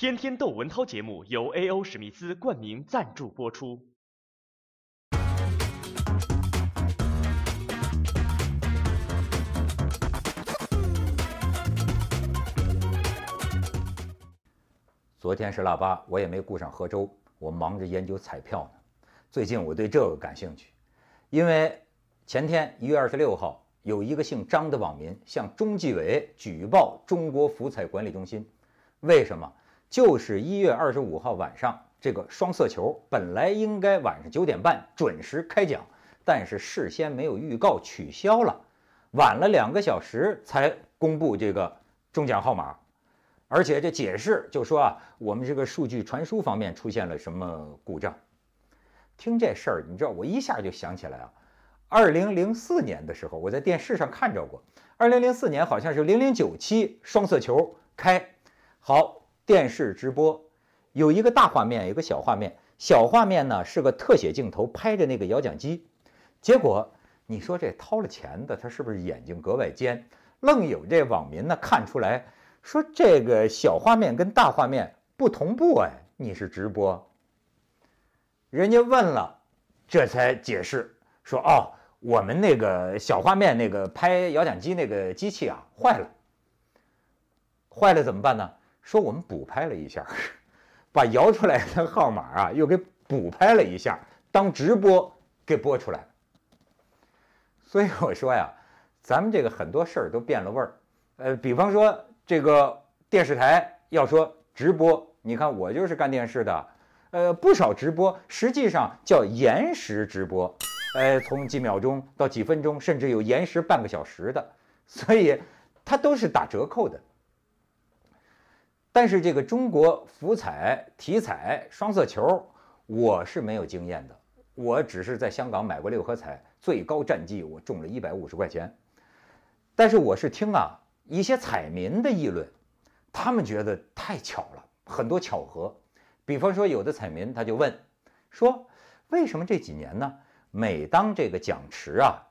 天天窦文涛节目由 A.O. 史密斯冠名赞助播出。昨天是腊八，我也没顾上喝粥，我忙着研究彩票呢。最近我对这个感兴趣，因为前天一月二十六号，有一个姓张的网民向中纪委举报中国福彩管理中心。为什么？就是一月二十五号晚上，这个双色球本来应该晚上九点半准时开奖，但是事先没有预告取消了，晚了两个小时才公布这个中奖号码。而且这解释就说啊，我们这个数据传输方面出现了什么故障。听这事儿，你知道我一下就想起来啊，二零零四年的时候，我在电视上看着过。二零零四年好像是零零九期双色球开，好电视直播，有一个大画面，有一个小画面。小画面呢是个特写镜头拍着那个摇奖机，结果你说这掏了钱的他是不是眼睛格外尖？愣有这网民呢看出来。说这个小画面跟大画面不同步哎，你是直播？人家问了，这才解释说哦，我们那个小画面那个拍摇奖机那个机器啊坏了，坏了怎么办呢？说我们补拍了一下，把摇出来的号码啊又给补拍了一下，当直播给播出来。所以我说呀，咱们这个很多事儿都变了味儿，呃，比方说。这个电视台要说直播，你看我就是干电视的，呃，不少直播实际上叫延时直播，呃，从几秒钟到几分钟，甚至有延时半个小时的，所以它都是打折扣的。但是这个中国福彩、体彩、双色球，我是没有经验的，我只是在香港买过六合彩，最高战绩我中了一百五十块钱，但是我是听啊。一些彩民的议论，他们觉得太巧了，很多巧合。比方说，有的彩民他就问说：“为什么这几年呢？每当这个奖池啊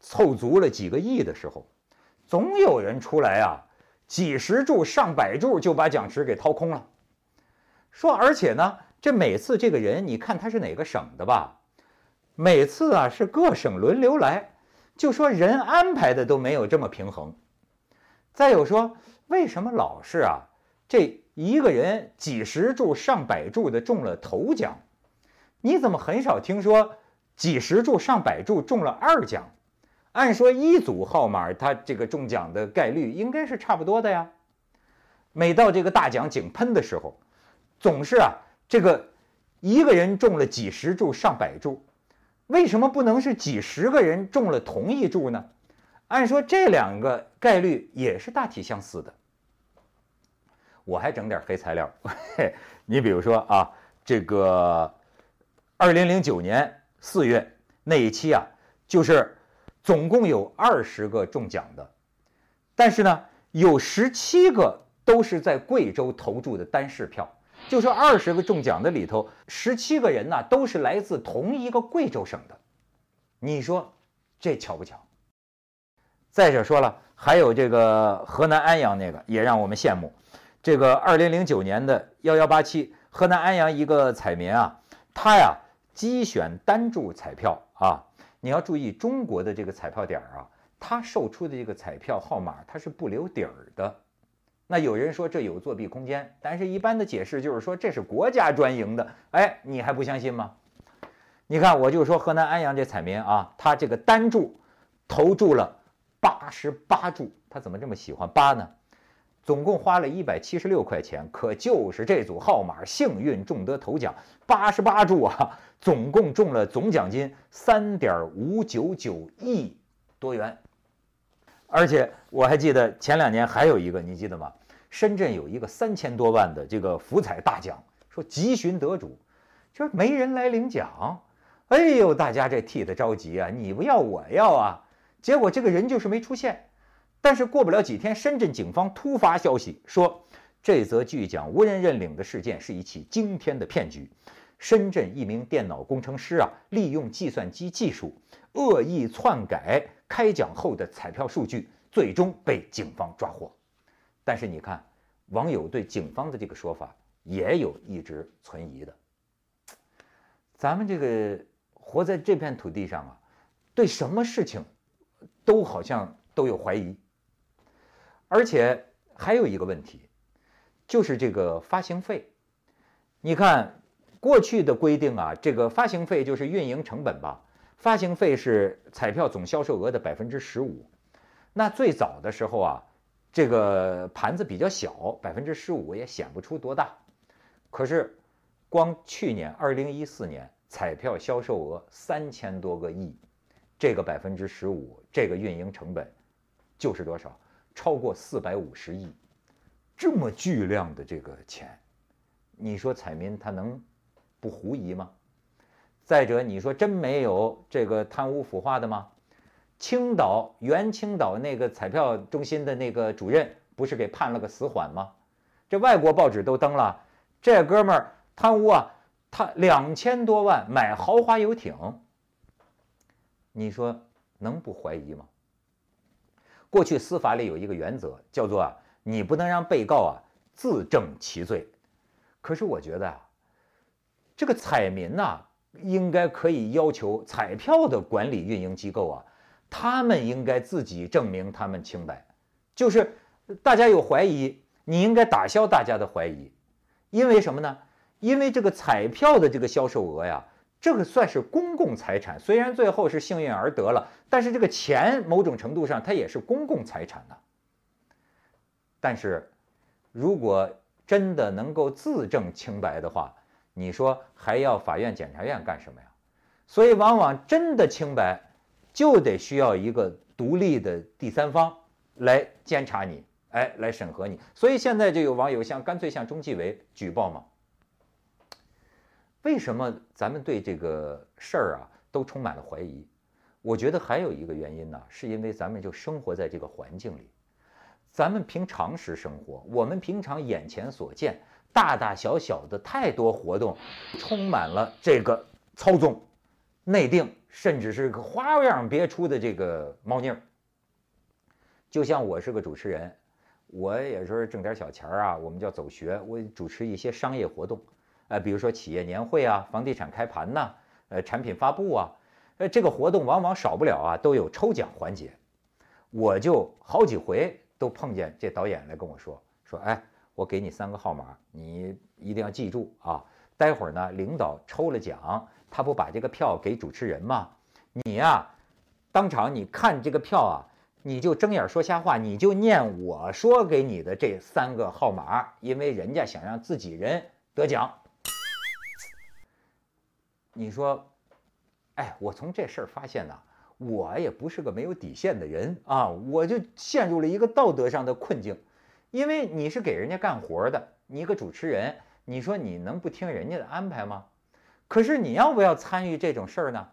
凑足了几个亿的时候，总有人出来啊，几十注、上百注就把奖池给掏空了。说而且呢，这每次这个人，你看他是哪个省的吧？每次啊是各省轮流来，就说人安排的都没有这么平衡。”再有说，为什么老是啊？这一个人几十注、上百注的中了头奖，你怎么很少听说几十注、上百注中了二奖？按说一组号码，它这个中奖的概率应该是差不多的呀。每到这个大奖井喷的时候，总是啊，这个一个人中了几十注、上百注，为什么不能是几十个人中了同一注呢？按说这两个概率也是大体相似的。我还整点黑材料，你比如说啊，这个二零零九年四月那一期啊，就是总共有二十个中奖的，但是呢，有十七个都是在贵州投注的单市票，就说二十个中奖的里头，十七个人呢都是来自同一个贵州省的，你说这巧不巧？再者说了，还有这个河南安阳那个也让我们羡慕。这个二零零九年的幺幺八七，河南安阳一个彩民啊，他呀机选单注彩票啊，你要注意中国的这个彩票点儿啊，它售出的这个彩票号码它是不留底儿的。那有人说这有作弊空间，但是一般的解释就是说这是国家专营的。哎，你还不相信吗？你看，我就说河南安阳这彩民啊，他这个单注投注了。八十八注，他怎么这么喜欢八呢？总共花了一百七十六块钱，可就是这组号码幸运中得头奖，八十八注啊，总共中了总奖金三点五九九亿多元。而且我还记得前两年还有一个，你记得吗？深圳有一个三千多万的这个福彩大奖，说急寻得主，就是没人来领奖，哎呦，大家这替他着急啊，你不要我要啊。结果这个人就是没出现，但是过不了几天，深圳警方突发消息说，这则巨奖无人认领的事件是一起惊天的骗局。深圳一名电脑工程师啊，利用计算机技术恶意篡改开奖后的彩票数据，最终被警方抓获。但是你看，网友对警方的这个说法也有一直存疑的。咱们这个活在这片土地上啊，对什么事情都好像都有怀疑，而且还有一个问题，就是这个发行费。你看过去的规定啊，这个发行费就是运营成本吧？发行费是彩票总销售额的百分之十五。那最早的时候啊，这个盘子比较小，百分之十五也显不出多大。可是。光去年二零一四年彩票销售额三千多个亿，这个百分之十五，这个运营成本就是多少？超过四百五十亿，这么巨量的这个钱，你说彩民他能不狐疑吗？再者，你说真没有这个贪污腐化的吗？青岛原青岛那个彩票中心的那个主任不是给判了个死缓吗？这外国报纸都登了，这哥们儿。贪污啊，他两千多万买豪华游艇，你说能不怀疑吗？过去司法里有一个原则，叫做啊，你不能让被告啊自证其罪。可是我觉得啊，这个彩民呐，应该可以要求彩票的管理运营机构啊，他们应该自己证明他们清白。就是大家有怀疑，你应该打消大家的怀疑，因为什么呢？因为这个彩票的这个销售额呀，这个算是公共财产，虽然最后是幸运儿得了，但是这个钱某种程度上它也是公共财产的。但是，如果真的能够自证清白的话，你说还要法院、检察院干什么呀？所以，往往真的清白，就得需要一个独立的第三方来监察你，哎，来审核你。所以现在就有网友向干脆向中纪委举报嘛。为什么咱们对这个事儿啊都充满了怀疑？我觉得还有一个原因呢，是因为咱们就生活在这个环境里，咱们凭常识生活，我们平常眼前所见大大小小的太多活动，充满了这个操纵、内定，甚至是个花样别出的这个猫腻儿。就像我是个主持人，我也是挣点小钱儿啊，我们叫走学，我主持一些商业活动。呃，比如说企业年会啊，房地产开盘呐，呃，产品发布啊，呃，这个活动往往少不了啊，都有抽奖环节。我就好几回都碰见这导演来跟我说说，哎，我给你三个号码，你一定要记住啊。待会儿呢，领导抽了奖，他不把这个票给主持人吗？你呀，当场你看这个票啊，你就睁眼说瞎话，你就念我说给你的这三个号码，因为人家想让自己人得奖。你说，哎，我从这事儿发现呢，我也不是个没有底线的人啊，我就陷入了一个道德上的困境，因为你是给人家干活的，你一个主持人，你说你能不听人家的安排吗？可是你要不要参与这种事儿呢？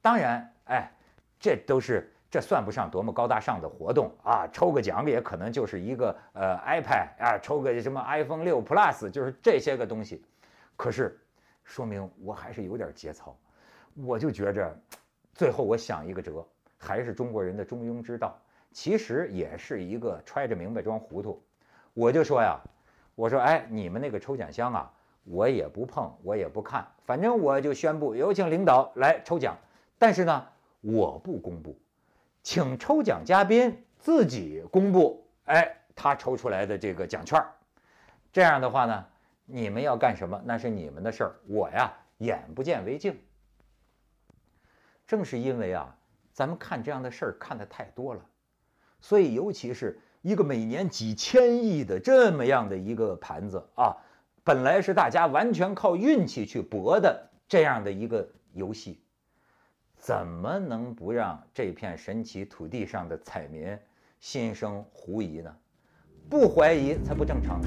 当然，哎，这都是这算不上多么高大上的活动啊，抽个奖也可能就是一个呃 iPad 啊，抽个什么 iPhone 六 Plus，就是这些个东西，可是。说明我还是有点节操，我就觉着，最后我想一个辙，还是中国人的中庸之道，其实也是一个揣着明白装糊涂。我就说呀，我说哎，你们那个抽奖箱啊，我也不碰，我也不看，反正我就宣布有请领导来抽奖，但是呢，我不公布，请抽奖嘉宾自己公布，哎，他抽出来的这个奖券这样的话呢。你们要干什么？那是你们的事儿，我呀眼不见为净。正是因为啊，咱们看这样的事儿看的太多了，所以尤其是一个每年几千亿的这么样的一个盘子啊，本来是大家完全靠运气去搏的这样的一个游戏，怎么能不让这片神奇土地上的彩民心生狐疑呢？不怀疑才不正常。